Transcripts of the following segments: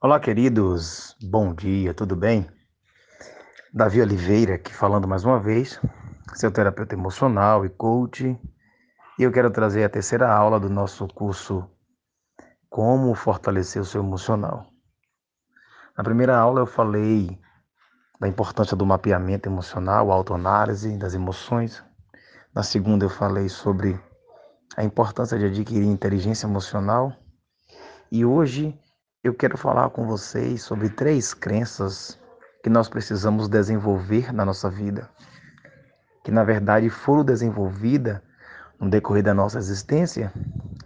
Olá, queridos. Bom dia, tudo bem? Davi Oliveira aqui falando mais uma vez, seu terapeuta emocional e coach. E eu quero trazer a terceira aula do nosso curso Como fortalecer o seu emocional. Na primeira aula eu falei da importância do mapeamento emocional, autoanálise das emoções. Na segunda eu falei sobre a importância de adquirir inteligência emocional. E hoje eu quero falar com vocês sobre três crenças que nós precisamos desenvolver na nossa vida, que na verdade foram desenvolvidas no decorrer da nossa existência,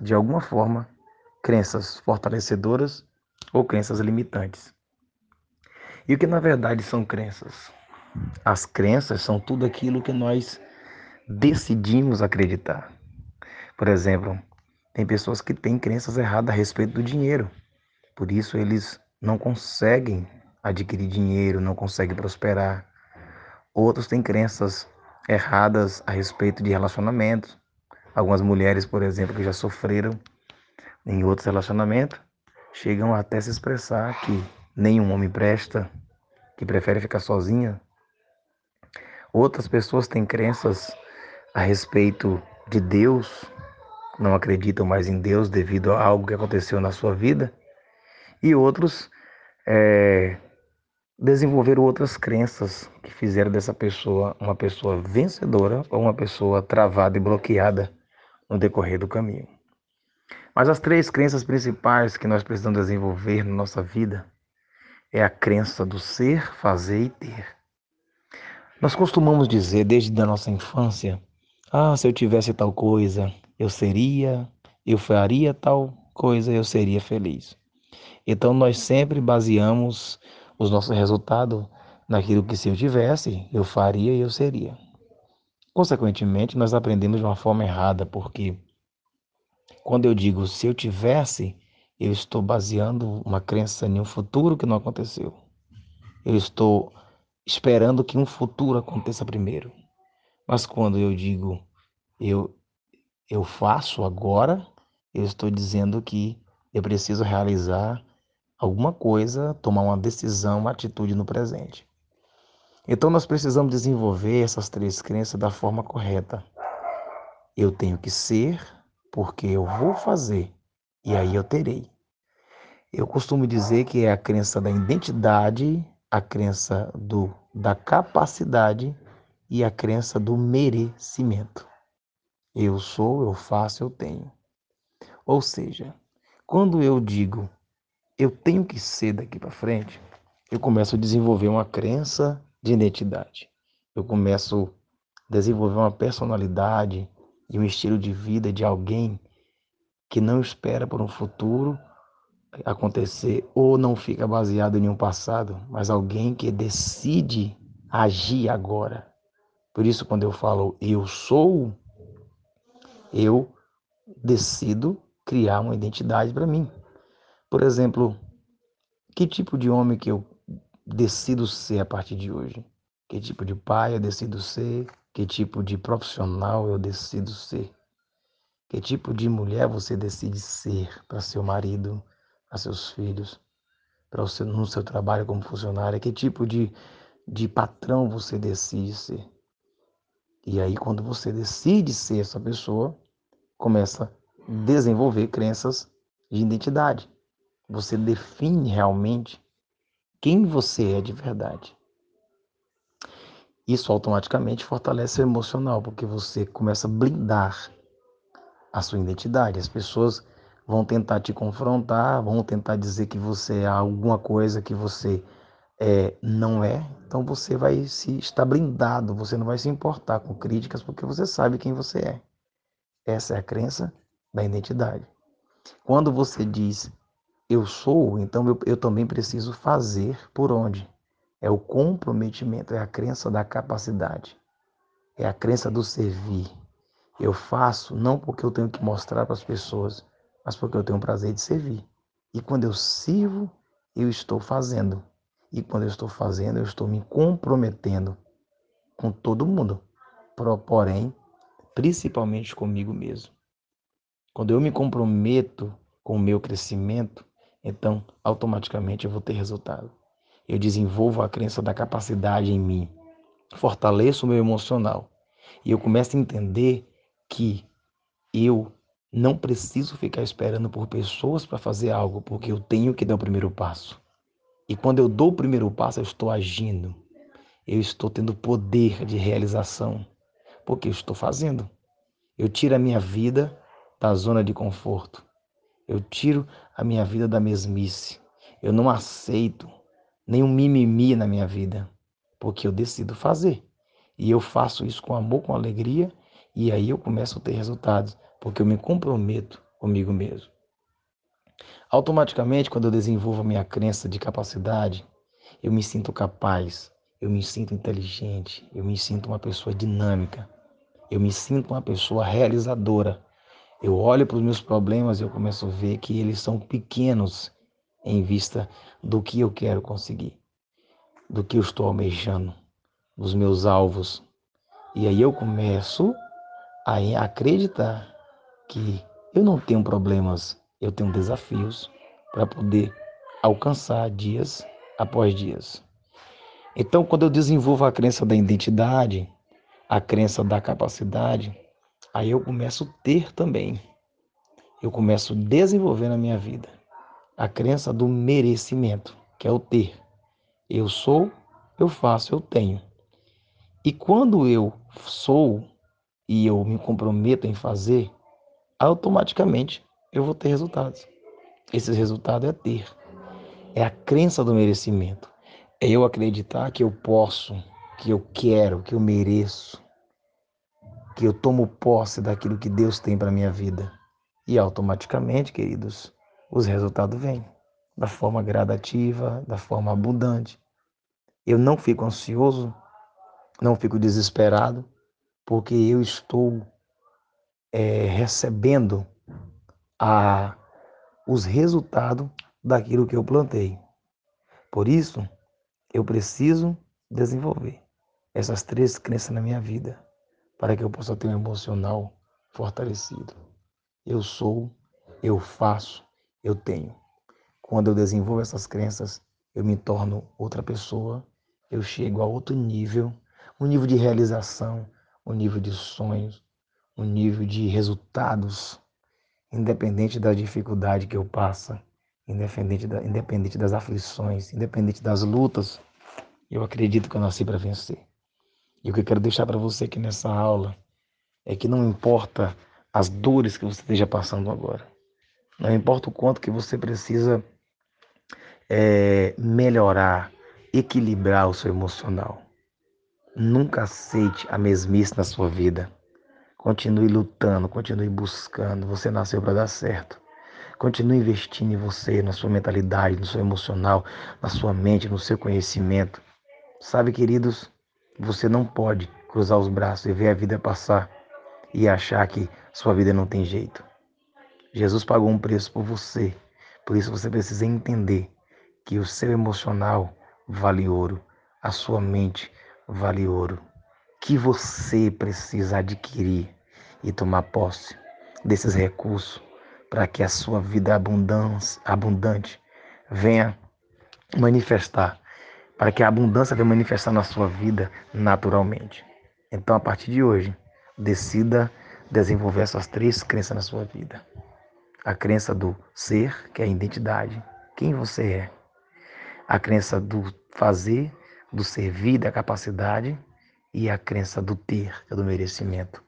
de alguma forma, crenças fortalecedoras ou crenças limitantes. E o que na verdade são crenças? As crenças são tudo aquilo que nós decidimos acreditar. Por exemplo, tem pessoas que têm crenças erradas a respeito do dinheiro. Por isso eles não conseguem adquirir dinheiro, não conseguem prosperar. Outros têm crenças erradas a respeito de relacionamentos. Algumas mulheres, por exemplo, que já sofreram em outros relacionamentos, chegam até se expressar que nenhum homem presta, que prefere ficar sozinha. Outras pessoas têm crenças a respeito de Deus, não acreditam mais em Deus devido a algo que aconteceu na sua vida e outros é, desenvolveram outras crenças que fizeram dessa pessoa uma pessoa vencedora ou uma pessoa travada e bloqueada no decorrer do caminho. Mas as três crenças principais que nós precisamos desenvolver na nossa vida é a crença do ser, fazer e ter. Nós costumamos dizer desde a nossa infância: ah, se eu tivesse tal coisa, eu seria, eu faria tal coisa, eu seria feliz. Então nós sempre baseamos os nossos resultados naquilo que se eu tivesse, eu faria e eu seria. Consequentemente, nós aprendemos de uma forma errada, porque quando eu digo se eu tivesse, eu estou baseando uma crença em um futuro que não aconteceu. Eu estou esperando que um futuro aconteça primeiro. Mas quando eu digo eu eu faço agora, eu estou dizendo que eu preciso realizar alguma coisa, tomar uma decisão, uma atitude no presente. Então nós precisamos desenvolver essas três crenças da forma correta. Eu tenho que ser porque eu vou fazer e aí eu terei. Eu costumo dizer que é a crença da identidade, a crença do da capacidade e a crença do merecimento. Eu sou, eu faço, eu tenho. Ou seja, quando eu digo eu tenho que ser daqui para frente, eu começo a desenvolver uma crença de identidade. Eu começo a desenvolver uma personalidade e um estilo de vida de alguém que não espera por um futuro acontecer ou não fica baseado em um passado, mas alguém que decide agir agora. Por isso, quando eu falo eu sou, eu decido criar uma identidade para mim. Por exemplo, que tipo de homem que eu decido ser a partir de hoje? Que tipo de pai eu decido ser? Que tipo de profissional eu decido ser? Que tipo de mulher você decide ser para seu marido, para seus filhos, para o seu, no seu trabalho como funcionária? Que tipo de, de patrão você decide ser? E aí, quando você decide ser essa pessoa, começa a desenvolver crenças de identidade. Você define realmente quem você é de verdade. Isso automaticamente fortalece o emocional, porque você começa a blindar a sua identidade. As pessoas vão tentar te confrontar, vão tentar dizer que você é alguma coisa que você é, não é. Então você vai se estar blindado, você não vai se importar com críticas, porque você sabe quem você é. Essa é a crença da identidade. Quando você diz eu sou, então eu, eu também preciso fazer por onde? É o comprometimento, é a crença da capacidade, é a crença do servir. Eu faço não porque eu tenho que mostrar para as pessoas, mas porque eu tenho o prazer de servir. E quando eu sirvo, eu estou fazendo. E quando eu estou fazendo, eu estou me comprometendo com todo mundo, porém, principalmente comigo mesmo. Quando eu me comprometo com o meu crescimento, então automaticamente eu vou ter resultado. Eu desenvolvo a crença da capacidade em mim, fortaleço o meu emocional e eu começo a entender que eu não preciso ficar esperando por pessoas para fazer algo, porque eu tenho que dar o primeiro passo. E quando eu dou o primeiro passo, eu estou agindo. Eu estou tendo poder de realização, porque eu estou fazendo. Eu tiro a minha vida da zona de conforto. Eu tiro a minha vida da mesmice. Eu não aceito nenhum mimimi na minha vida, porque eu decido fazer. E eu faço isso com amor, com alegria, e aí eu começo a ter resultados, porque eu me comprometo comigo mesmo. Automaticamente, quando eu desenvolvo a minha crença de capacidade, eu me sinto capaz, eu me sinto inteligente, eu me sinto uma pessoa dinâmica, eu me sinto uma pessoa realizadora. Eu olho para os meus problemas e eu começo a ver que eles são pequenos em vista do que eu quero conseguir, do que eu estou almejando, dos meus alvos. E aí eu começo a acreditar que eu não tenho problemas eu tenho desafios para poder alcançar dias após dias. Então, quando eu desenvolvo a crença da identidade, a crença da capacidade, aí eu começo a ter também. Eu começo a desenvolver na minha vida a crença do merecimento, que é o ter. Eu sou, eu faço, eu tenho. E quando eu sou e eu me comprometo em fazer, automaticamente eu vou ter resultados. Esse resultado é ter. É a crença do merecimento. É eu acreditar que eu posso, que eu quero, que eu mereço, que eu tomo posse daquilo que Deus tem para minha vida. E automaticamente, queridos, os resultados vêm da forma gradativa, da forma abundante. Eu não fico ansioso, não fico desesperado, porque eu estou é, recebendo a, os resultados daquilo que eu plantei. Por isso, eu preciso desenvolver essas três crenças na minha vida para que eu possa ter um emocional fortalecido. Eu sou, eu faço, eu tenho. Quando eu desenvolvo essas crenças, eu me torno outra pessoa, eu chego a outro nível, um nível de realização, um nível de sonhos, um nível de resultados independente da dificuldade que eu passo, independente, da, independente das aflições, independente das lutas, eu acredito que eu nasci para vencer. E o que eu quero deixar para você aqui nessa aula é que não importa as dores que você esteja passando agora, não importa o quanto que você precisa é, melhorar, equilibrar o seu emocional. Nunca aceite a mesmice na sua vida. Continue lutando, continue buscando. Você nasceu para dar certo. Continue investindo em você, na sua mentalidade, no seu emocional, na sua mente, no seu conhecimento. Sabe, queridos, você não pode cruzar os braços e ver a vida passar e achar que sua vida não tem jeito. Jesus pagou um preço por você. Por isso você precisa entender que o seu emocional vale ouro, a sua mente vale ouro que você precisa adquirir e tomar posse desses recursos para que a sua vida abundante venha manifestar, para que a abundância venha manifestar na sua vida naturalmente. Então, a partir de hoje, decida desenvolver essas três crenças na sua vida. A crença do ser, que é a identidade, quem você é. A crença do fazer, do servir, da capacidade e a crença do ter, é do merecimento.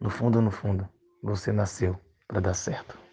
No fundo, no fundo, você nasceu para dar certo.